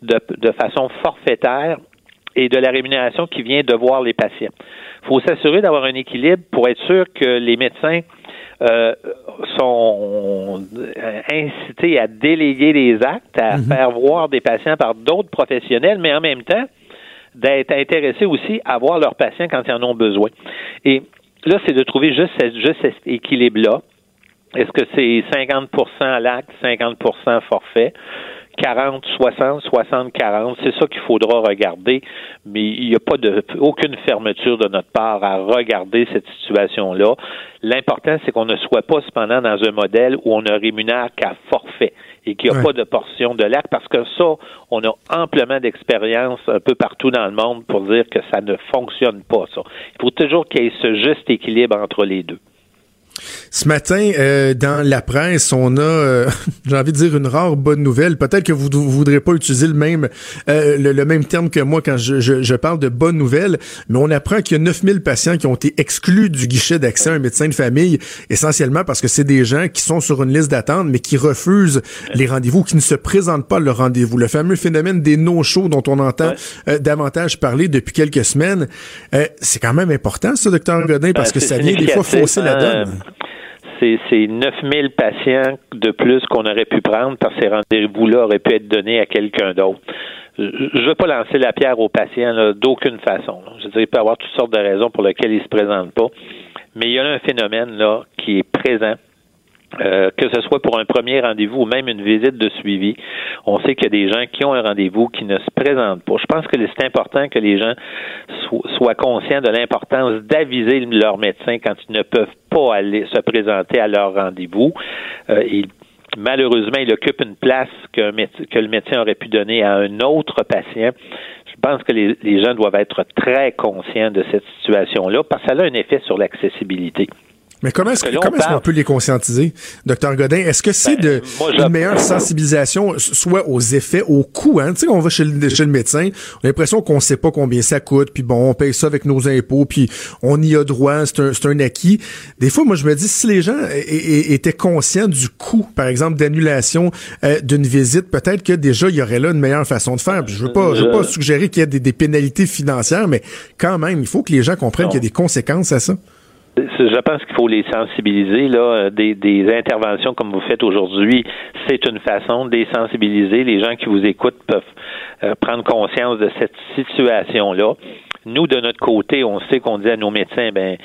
S1: de, de façon forfaitaire et de la rémunération qui vient de voir les patients. Il faut s'assurer d'avoir un équilibre pour être sûr que les médecins euh, sont incités à déléguer des actes, à mhm. faire voir des patients par d'autres professionnels, mais en même temps d'être intéressés aussi à voir leurs patients quand ils en ont besoin. Et là, c'est de trouver juste, juste cet équilibre-là. Est-ce que c'est 50% à l'acte, 50% forfait? 40, 60, 60, 40. C'est ça qu'il faudra regarder, mais il n'y a pas de aucune fermeture de notre part à regarder cette situation-là. L'important, c'est qu'on ne soit pas cependant dans un modèle où on ne rémunère qu'à forfait et qu'il n'y a pas de portion de l'acte, parce que ça, on a amplement d'expérience un peu partout dans le monde pour dire que ça ne fonctionne pas, ça. Il faut toujours qu'il y ait ce juste équilibre entre les deux.
S4: Ce matin, euh, dans la presse, on a, euh, j'ai envie de dire, une rare bonne nouvelle. Peut-être que vous ne voudrez pas utiliser le même, euh, le, même terme que moi quand je, je, parle de bonne nouvelle, mais on apprend qu'il y a 9000 patients qui ont été exclus du guichet d'accès à un médecin de famille, essentiellement parce que c'est des gens qui sont sur une liste d'attente, mais qui refusent les rendez-vous, qui ne se présentent pas le rendez-vous. Le fameux phénomène des no-shows dont on entend davantage parler depuis quelques semaines. c'est quand même important, ça, docteur Godin, parce ben, que ça vient des fois fausser la donne
S1: c'est 9000 patients de plus qu'on aurait pu prendre parce que ces rendez-vous-là auraient pu être donnés à quelqu'un d'autre. Je ne veux pas lancer la pierre aux patients d'aucune façon. Je dirais, il peut y avoir toutes sortes de raisons pour lesquelles ils se présentent pas. Mais il y a un phénomène là qui est présent euh, que ce soit pour un premier rendez-vous ou même une visite de suivi, on sait qu'il y a des gens qui ont un rendez-vous qui ne se présentent pas. Je pense que c'est important que les gens soient conscients de l'importance d'aviser leur médecin quand ils ne peuvent pas aller se présenter à leur rendez-vous. Euh, malheureusement, il occupe une place que, le médecin aurait pu donner à un autre patient. Je pense que les, les gens doivent être très conscients de cette situation-là parce que ça a un effet sur l'accessibilité.
S4: Mais comment est-ce qu'on peut les conscientiser, docteur Godin? Est-ce que c'est ben, de une meilleure sensibilisation, soit aux effets, aux coûts? Hein? Tu sais, on va chez le, chez le médecin, on a l'impression qu'on sait pas combien ça coûte, puis bon, on paye ça avec nos impôts, puis on y a droit, c'est un, un acquis. Des fois, moi, je me dis, si les gens étaient conscients du coût, par exemple, d'annulation euh, d'une visite, peut-être que déjà, il y aurait là une meilleure façon de faire. je veux pas, je veux pas suggérer qu'il y ait des, des pénalités financières, mais quand même, il faut que les gens comprennent qu'il y a des conséquences à ça
S1: je pense qu'il faut les sensibiliser. Là, des, des interventions comme vous faites aujourd'hui, c'est une façon de les sensibiliser. Les gens qui vous écoutent peuvent euh, prendre conscience de cette situation-là. Nous, de notre côté, on sait qu'on dit à nos médecins, ben,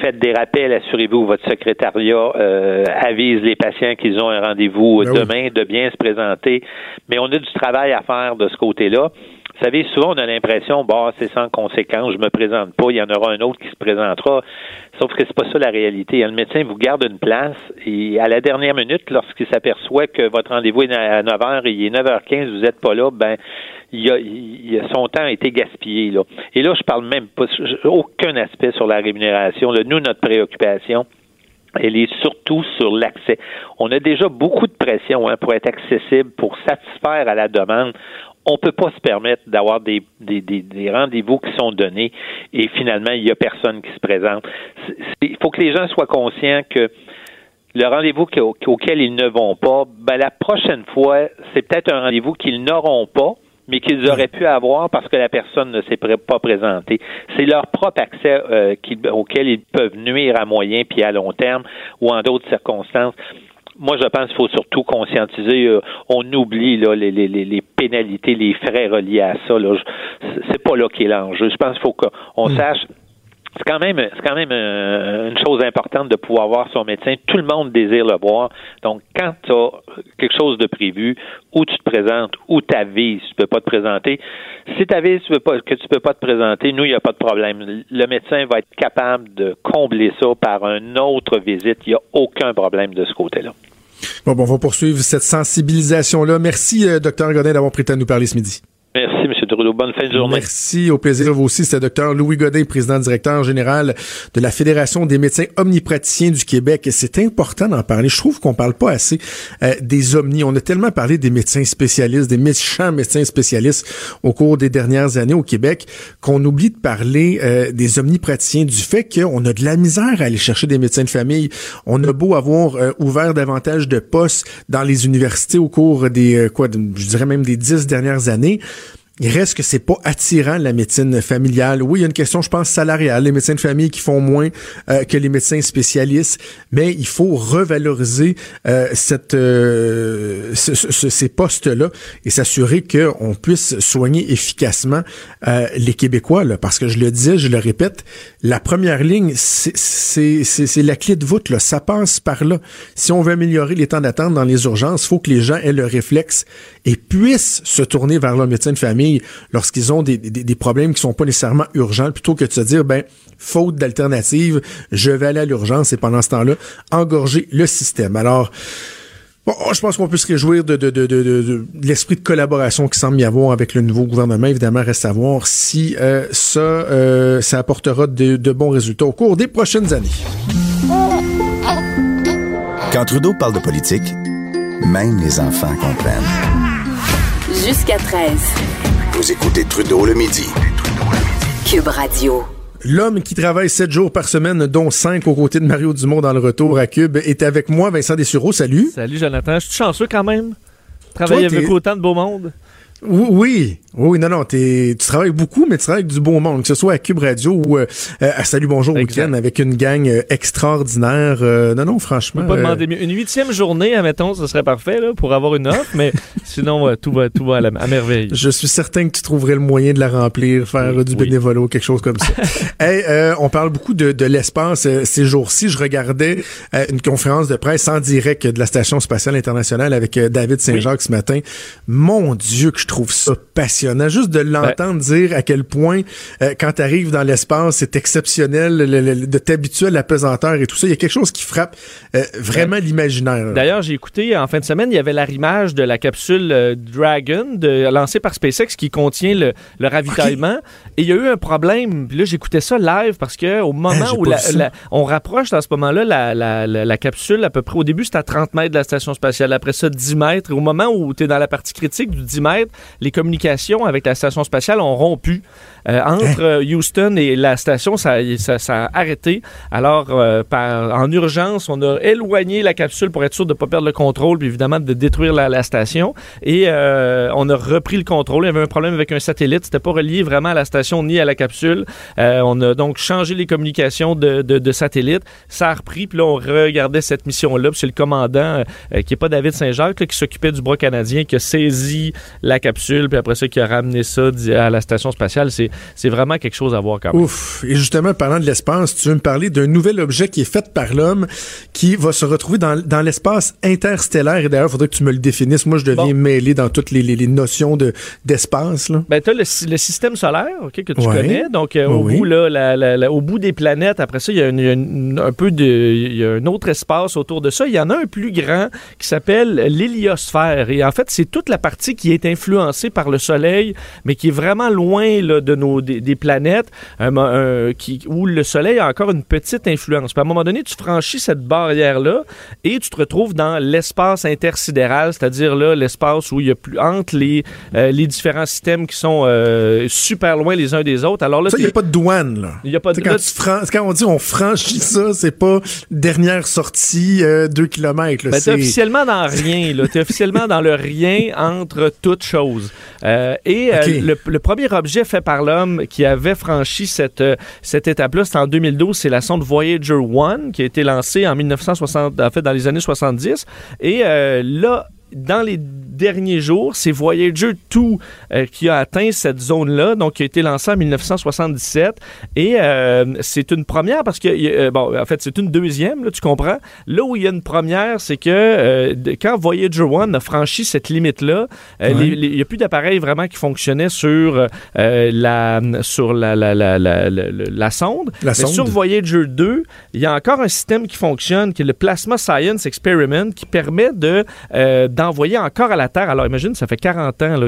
S1: faites des rappels, assurez-vous votre secrétariat euh, avise les patients qu'ils ont un rendez-vous
S4: Ben oui.
S1: demain, de bien se présenter. Mais on a du travail à faire de ce côté-là. Vous savez, souvent, on a l'impression, bah, c'est sans conséquence, je me présente pas, il y en aura un autre qui se présentera. Sauf que c'est pas ça la réalité. Le médecin vous garde une place et à la dernière minute, lorsqu'il s'aperçoit que votre rendez-vous est à 9 h et il est 9h15, vous n'êtes pas là, ben, il a, il son temps a été gaspillé, là. Et là, je parle même pas, aucun aspect sur la rémunération, là. Nous, notre préoccupation, elle est surtout sur l'accès. On a déjà beaucoup de pression hein, pour être accessible, pour satisfaire à la demande. On peut pas se permettre d'avoir des, des, des, des rendez-vous qui sont donnés et finalement, il y a personne qui se présente. Il faut que les gens soient conscients que le rendez-vous que- auquel ils ne vont pas, ben, la prochaine fois, c'est peut-être un rendez-vous qu'ils n'auront pas, mais qu'ils auraient pu avoir parce que la personne ne s'est pas présentée. C'est leur propre accès euh, auquel ils peuvent nuire à moyen puis à long terme ou en d'autres circonstances. Moi, je pense qu'il faut surtout conscientiser. euh, on oublie là, les, les, les, les pénalités, les frais reliés à ça. Là. C'est pas là qu'est l'enjeu. Je pense qu'il faut qu'on sache c'est quand même c'est quand même euh, une chose importante de pouvoir voir son médecin. Tout le monde désire le voir. Donc, quand tu as quelque chose de prévu, où tu te présentes, où tu avises, tu peux pas te présenter. Si tu avises tu peux pas, que tu peux pas te présenter, nous, il n'y a pas de problème. Le médecin va être capable de combler ça par une autre visite. Il n'y a aucun problème de ce côté-là.
S4: Bon, bon, on va poursuivre cette sensibilisation-là. Merci, euh, docteur Godin, d'avoir pris le de nous parler ce midi.
S1: Merci, M. Trudeau. Bonne fin de journée.
S4: Merci, au plaisir vous aussi. C'était docteur Louis Godin, président directeur général de la Fédération des médecins omnipraticiens du Québec. C'est important d'en parler. Je trouve qu'on parle pas assez euh, des omnis. On a tellement parlé des médecins spécialistes, des méchants médecins spécialistes au cours des dernières années au Québec qu'on oublie de parler euh, des omnipraticiens, du fait qu'on a de la misère à aller chercher des médecins de famille. On a beau avoir euh, ouvert davantage de postes dans les universités au cours des, euh, quoi, je dirais même des dix dernières années. Il reste que c'est pas attirant la médecine familiale. Oui, il y a une question, je pense, salariale. Les médecins de famille qui font moins euh, que les médecins spécialistes, mais il faut revaloriser euh, euh, ce- ce- ces postes-là et s'assurer qu'on puisse soigner efficacement les Québécois. Parce que je le disais, je le répète, la première ligne, c'est la clé de voûte. Là. Ça passe par là. Si on veut améliorer les temps d'attente dans les urgences, il faut que les gens aient le réflexe et puissent se tourner vers leur médecin de famille lorsqu'ils ont des, des, problèmes qui sont pas nécessairement urgents, plutôt que de se dire, ben, faute d'alternative, je vais aller à l'urgence et pendant ce temps-là, engorger le système. Alors, Bon, je pense qu'on peut se réjouir de, de, de, de, l'esprit de collaboration qui semble y avoir avec le nouveau gouvernement. Évidemment, reste à voir si euh, ça, euh, ça apportera de bons résultats au cours des prochaines années.
S3: Quand Trudeau parle de politique, même les enfants comprennent.
S2: Jusqu'à 13.
S3: Vous écoutez Trudeau le midi.
S2: Cube Radio.
S4: L'homme qui travaille sept jours par semaine, dont cinq aux côtés de Mario Dumont dans le retour à Cube, est avec moi, Vincent Dessureau. Salut.
S5: Salut Jonathan, je suis chanceux quand même. Travailler
S4: Toi,
S5: avec autant de beau monde.
S4: Oui, oui, non, non, t'es, tu travailles beaucoup, mais tu travailles avec du beau monde, que ce soit à Cube Radio ou euh, à Salut Bonjour
S5: Exact.
S4: Week-end avec une gang euh, extraordinaire. Euh, non, non, franchement.
S5: pas demander mieux. Une huitième journée, admettons, ce serait parfait là, pour avoir une offre, mais sinon, euh, tout va, tout va à, la, à merveille.
S4: Je suis certain que tu trouverais le moyen de la remplir, faire du
S5: Oui.
S4: bénévolat quelque chose comme ça. hey, on parle beaucoup de, de l'espace ces jours-ci. Je regardais une conférence de presse en direct de la Station spatiale internationale avec David Saint-Jacques ce matin. Mon Dieu, que je trouve ça passionnant. Juste de l'entendre dire à quel point, euh, quand tu arrives dans l'espace, c'est exceptionnel le- le- le- de t'habituer à la pesanteur et tout ça. Il y a quelque chose qui frappe euh, vraiment l'imaginaire.
S5: D'ailleurs, j'ai écouté en fin de semaine, il y avait l'arrimage de la capsule euh, Dragon de, lancée par SpaceX qui contient le, le ravitaillement. Et il y a eu un problème. Puis là, j'écoutais ça live parce que au moment
S4: Ah, j'ai
S5: où la- la- on rapproche dans ce moment-là la, la- la- la capsule, à peu près au début, c'était à 30 mètres de la station spatiale. Après ça, 10 mètres. Et au moment où tu es dans la partie critique du 10 mètres, les communications avec la station spatiale ont rompu. Euh, entre euh, Houston et la station, ça, ça, ça a arrêté. Alors, euh, par, en urgence, on a éloigné la capsule pour être sûr de ne pas perdre le contrôle, puis évidemment de détruire la, la station. Et euh, on a repris le contrôle. Il y avait un problème avec un satellite. C'était pas relié vraiment à la station ni à la capsule. Euh, on a donc changé les communications de, de, de satellite. Ça a repris. Puis là, on regardait cette mission-là. Puis c'est le commandant, euh, qui n'est pas David Saint-Jacques, qui s'occupait du bras canadien, qui a saisi la capsule, puis après ça, qui a ramené ça à la station spatiale. C'est vraiment quelque chose à voir quand même.
S4: Ouf. Et justement, parlant de l'espace, tu veux me parler d'un nouvel objet qui est fait par l'homme, qui va se retrouver dans, dans l'espace interstellaire. Et d'ailleurs, il faudrait que tu me le définisses. Moi, je deviens mêlé dans toutes les, les, notions de, d'espace.
S5: Ben, tu as le, le, système solaire que tu connais. Donc, euh, au, bout, là, la, la, au bout des planètes, après ça, il y a, un peu de, il y a un autre espace autour de ça. Il y en a un plus grand qui s'appelle l'héliosphère. Et en fait, c'est toute la partie qui est influencée par le Soleil, mais qui est vraiment loin là, de nos, des, planètes, qui, où le Soleil a encore une petite influence. Puis à un moment donné, tu franchis cette barrière-là et tu te retrouves dans l'espace intersidéral, c'est-à-dire là l'espace où il y a plus entre les, euh, les différents systèmes qui sont euh, super loin les uns des autres. Alors là,
S4: il n'y a pas de douane là.
S5: Il y a pas de
S4: quand, quand on dit on franchit ça, c'est pas dernière sortie 2 euh, km.
S5: Ben, t'es officiellement dans rien. Là. T'es officiellement dans le rien entre toutes choses. et le, premier objet fait par qui avait franchi cette, cette étape-là, c'était en 2012, c'est la sonde Voyager 1 qui a été lancée en 1960, en fait dans les années 70. Et là, dans les derniers jours, c'est Voyager 2 euh, qui a atteint cette zone-là, donc qui a été lancé en 1977. Et euh, c'est une première parce que, euh, bon, en fait, c'est une deuxième, là, tu comprends. Là où il y a une première, c'est que quand Voyager 1 a franchi cette limite-là, il n'y a plus d'appareils vraiment qui fonctionnaient sur, la, sur la, la, la, la sonde. Mais sur Voyager 2, il y a encore un système qui fonctionne, qui est le Plasma Science Experiment, qui permet de d'envoyer encore à la Terre. Alors imagine, ça fait 40 ans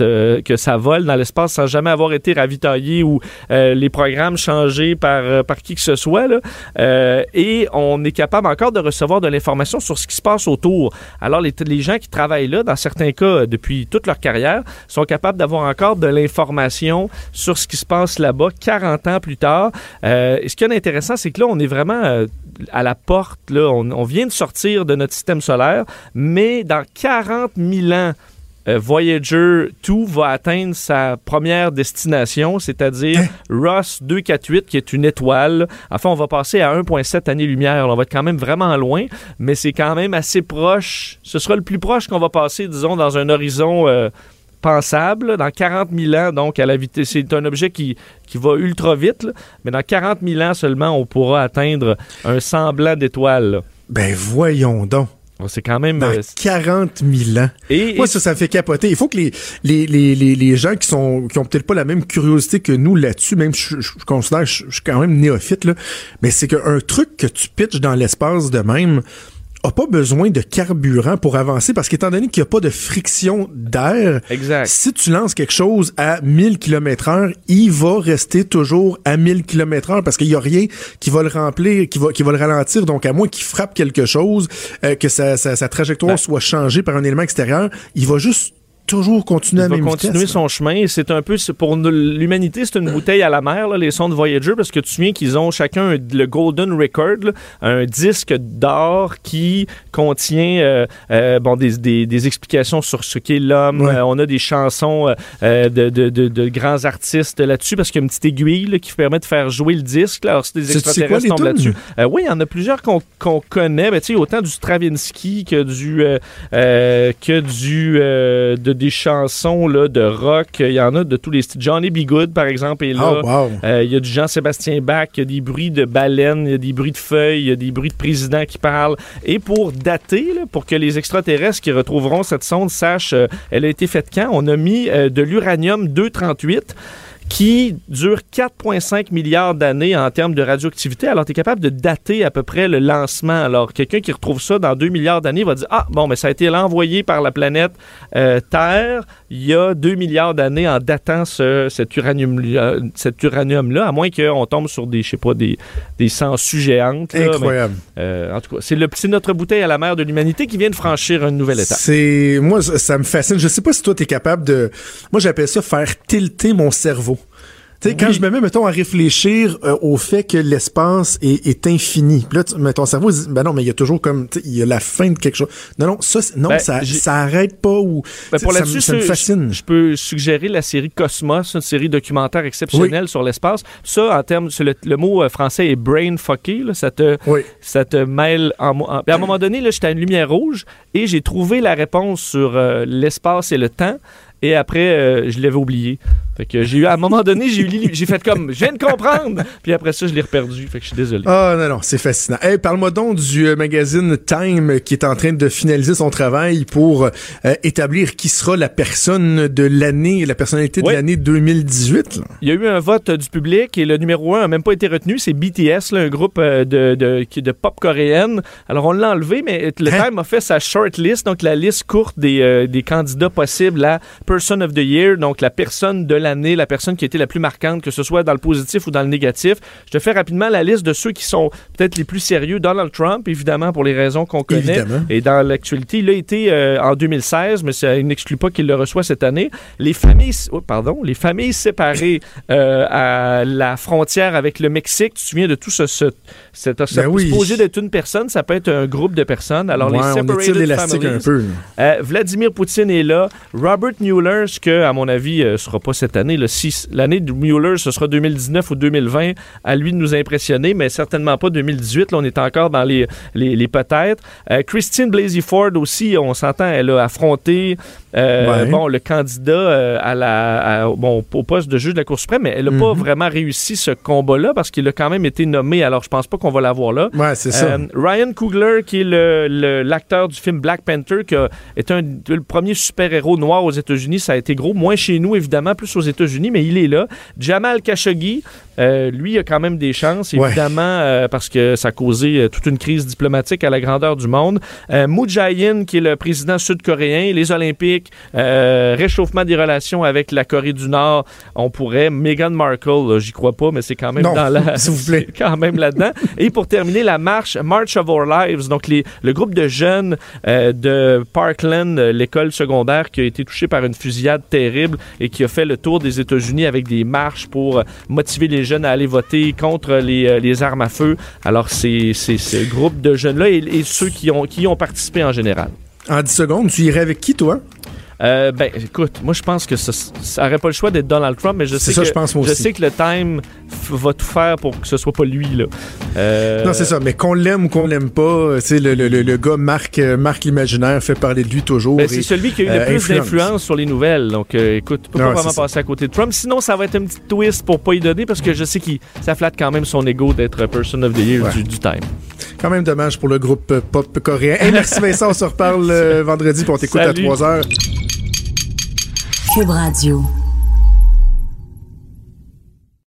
S5: euh, que ça vole dans l'espace sans jamais avoir été ravitaillé ou euh, les programmes changés par, euh, par qui que ce soit. Et on est capable encore de recevoir de l'information sur ce qui se passe autour. Alors les, les gens qui travaillent là, dans certains cas depuis toute leur carrière, sont capables d'avoir encore de l'information sur ce qui se passe là-bas 40 ans plus tard. et ce qui est intéressant, c'est que là, on est vraiment à la porte. Là, on, on, vient de sortir de notre système solaire, mais dans 40 000 ans, euh, Voyager 2 va atteindre sa première destination, c'est-à-dire hein? Ross 248, qui est une étoile. Enfin, on va passer à 1,7 années-lumière. On va être quand même vraiment loin, mais c'est quand même assez proche. Ce sera le plus proche qu'on va passer, disons, dans un horizon euh, pensable, dans 40 000 ans, donc à la vitesse. C'est un objet qui, qui va ultra vite, mais dans 40 000 ans seulement, on pourra atteindre un semblant d'étoile.
S4: Ben voyons donc.
S5: C'est quand même.
S4: Dans 40 euh, 000 ans. Et, Moi, ça, ça me fait capoter. Il faut que les, les, les, les, gens qui sont qui ont peut-être pas la même curiosité que nous là-dessus, même je, je, considère que je, je, suis quand même néophyte, là, mais c'est qu'un truc que tu pitches dans l'espace de même, a pas besoin de carburant pour avancer parce qu'étant donné qu'il n'y a pas de friction d'air, si tu lances quelque chose à 1000 km heure, il va rester toujours à 1000 km heure parce qu'il y a rien qui va le remplir, qui va, qui va le ralentir. Donc, à moins qu'il frappe quelque chose, euh, que sa, sa, trajectoire ben soit changée par un élément extérieur, il va juste toujours continuer
S5: à continuer son chemin. C'est un peu pour l'humanité, c'est une bouteille à la mer, là, les sondes Voyager, parce que tu te souviens qu'ils ont chacun le Golden Record, un disque d'or qui contient euh, euh, bon des, des, des, explications sur ce qu'est l'homme. Euh, on a des chansons de, de, de, de, grands artistes là-dessus, parce qu'il y a une petite aiguille qui permet de faire jouer le disque. Alors, c'est des extraterrestres tombent là-dessus. oui, il y en a plusieurs qu'on connaît, ben, autant du Stravinsky que du que du de des chansons là, de rock. Il y en a de tous les styles. Johnny B. Good, par exemple, est là.
S4: Oh,
S5: euh, il y a du Jean-Sébastien Bach, il y a des bruits de baleines, il y a des bruits de feuilles, il y a des bruits de présidents qui parlent. Et pour dater, pour que les extraterrestres qui retrouveront cette sonde sachent euh, elle a été faite quand, on a mis euh, de l'uranium 238 qui dure 4,5 milliards d'années en termes de radioactivité. Alors, tu es capable de dater à peu près le lancement. Alors, quelqu'un qui retrouve ça dans 2 milliards d'années va dire Ah, bon, mais ça a été envoyé par la planète euh, Terre il y a 2 milliards d'années en datant ce, cet uranium-là, cet uranium à moins qu'on tombe sur des, je sais pas, des, des sangsues géantes.
S4: Incroyable.
S5: Euh, en tout cas, c'est, le, c'est notre bouteille à la mer de l'humanité qui vient de franchir une nouvelle étape.
S4: C'est, moi, ça me fascine. Je sais pas si toi, tu es capable de, moi, j'appelle ça faire tilter mon cerveau. Quand je me mets, mettons, à réfléchir euh, au fait que l'espace est, est infini, puis là, tu, mais ton cerveau dit, ben non, mais il y a toujours comme, il y a la fin de quelque chose. Non, non, ça, non, ben, ça, ça arrête pas ou,
S5: ben pour ça, ça me fascine. Je, peux suggérer la série Cosmos, une série documentaire exceptionnelle sur l'espace. Ça, en termes, le, le, mot euh, français est brain fucky, là, ça te, ça te mêle en, à un moment donné, là, j'étais à une lumière rouge et j'ai trouvé la réponse sur euh, l'espace et le temps et après, euh, je l'avais oublié. Fait que j'ai eu, à un moment donné, j'ai eu, j'ai fait comme, je viens de comprendre. Puis après ça, je l'ai reperdu. Fait que je suis désolé.
S4: Ah, non, non, c'est fascinant. Hey, parle-moi donc du euh, magazine Time qui est en train de finaliser son travail pour euh, établir qui sera la personne de l'année, la personnalité de l'année 2018.
S5: Il y a eu un vote du public et le numéro un a même pas été retenu. C'est BTS, là, un groupe de, de, de, pop coréenne. Alors, on l'a enlevé, mais le hein? Time a fait sa short list, donc la liste courte des, des candidats possibles à Person of the Year, donc la personne de l'année, la personne qui a été la plus marquante, que ce soit dans le positif ou dans le négatif. Je te fais rapidement la liste de ceux qui sont peut-être les plus sérieux. Donald Trump, évidemment, pour les raisons qu'on connaît. Et dans l'actualité, il a été euh, en 2016, mais ça n'exclut pas qu'il le reçoit cette année. Les familles, oh, pardon, les familles séparées euh, à la frontière avec le Mexique. Tu te souviens de tout ce, ce, cet ben oui. supposé d'être une personne, ça peut être un groupe de personnes. Alors les separated families. Un peu. Euh, Vladimir Poutine est là. Robert Mueller, ce que à mon avis sera pas cette année. L'année de Mueller, ce sera 2019 ou 2020. À lui de nous impressionner, mais certainement pas 2018. Là, on est encore dans les, les, peut-être. Euh, Christine Blasey Ford aussi, on s'entend, elle a affronté euh, bon, le candidat euh, à la, bon, au poste de juge de la Cour suprême, mais elle n'a pas mhm. vraiment réussi ce combat-là parce qu'il a quand même été nommé. Alors, je pense pas qu'on va l'avoir là.
S4: Ouais, c'est ça.
S5: Ryan Coogler, qui est l'acteur du film Black Panther, qui est un, le premier super-héros noir aux États-Unis, ça a été gros, moins chez nous, évidemment, plus aux États-Unis, mais il est là. Jamal Khashoggi, euh, lui, il a quand même des chances, évidemment, euh, parce que ça a causé euh, toute une crise diplomatique à la grandeur du monde. Moon Jae-in, qui est le président sud-coréen, les Olympiques, réchauffement des relations avec la Corée du Nord, on pourrait. Meghan Markle, j'y crois pas, mais c'est quand même dans la,
S4: s'il vous plaît,
S5: quand même là-dedans. Et pour terminer, la marche March of Our Lives, donc les, le groupe de jeunes de Parkland, l'école secondaire, qui a été touché par une fusillade terrible et qui a fait le tour des États-Unis avec des marches pour motiver les jeunes à aller voter contre les, euh, armes à feu. Alors, c'est ce groupe de jeunes-là et, et, ceux qui ont, qui ont participé en général.
S4: En 10 secondes, tu irais avec qui, toi?
S5: Euh, ben, écoute, moi, je pense que ça n'aurait pas le choix d'être Donald Trump, mais je sais, que, je, sais que le Time va tout faire pour que ce soit pas lui. Là.
S4: Euh... Non, c'est ça, mais qu'on l'aime ou qu'on l'aime pas, le, le, le, gars marque, euh, marque l'imaginaire, fait parler de lui toujours.
S5: Ben, c'est celui qui a eu le plus d'influence sur les nouvelles. Donc, euh, écoute, tu peux pas vraiment passer à côté de Trump. Sinon, ça va être un petit twist pour pas y donner parce que je sais que ça flatte quand même son ego d'être Person of the Year du, du, Time.
S4: Quand même dommage pour le groupe pop coréen. merci Vincent, on se reparle vendredi pour on t'écoute à 3 heures. Cube Radio.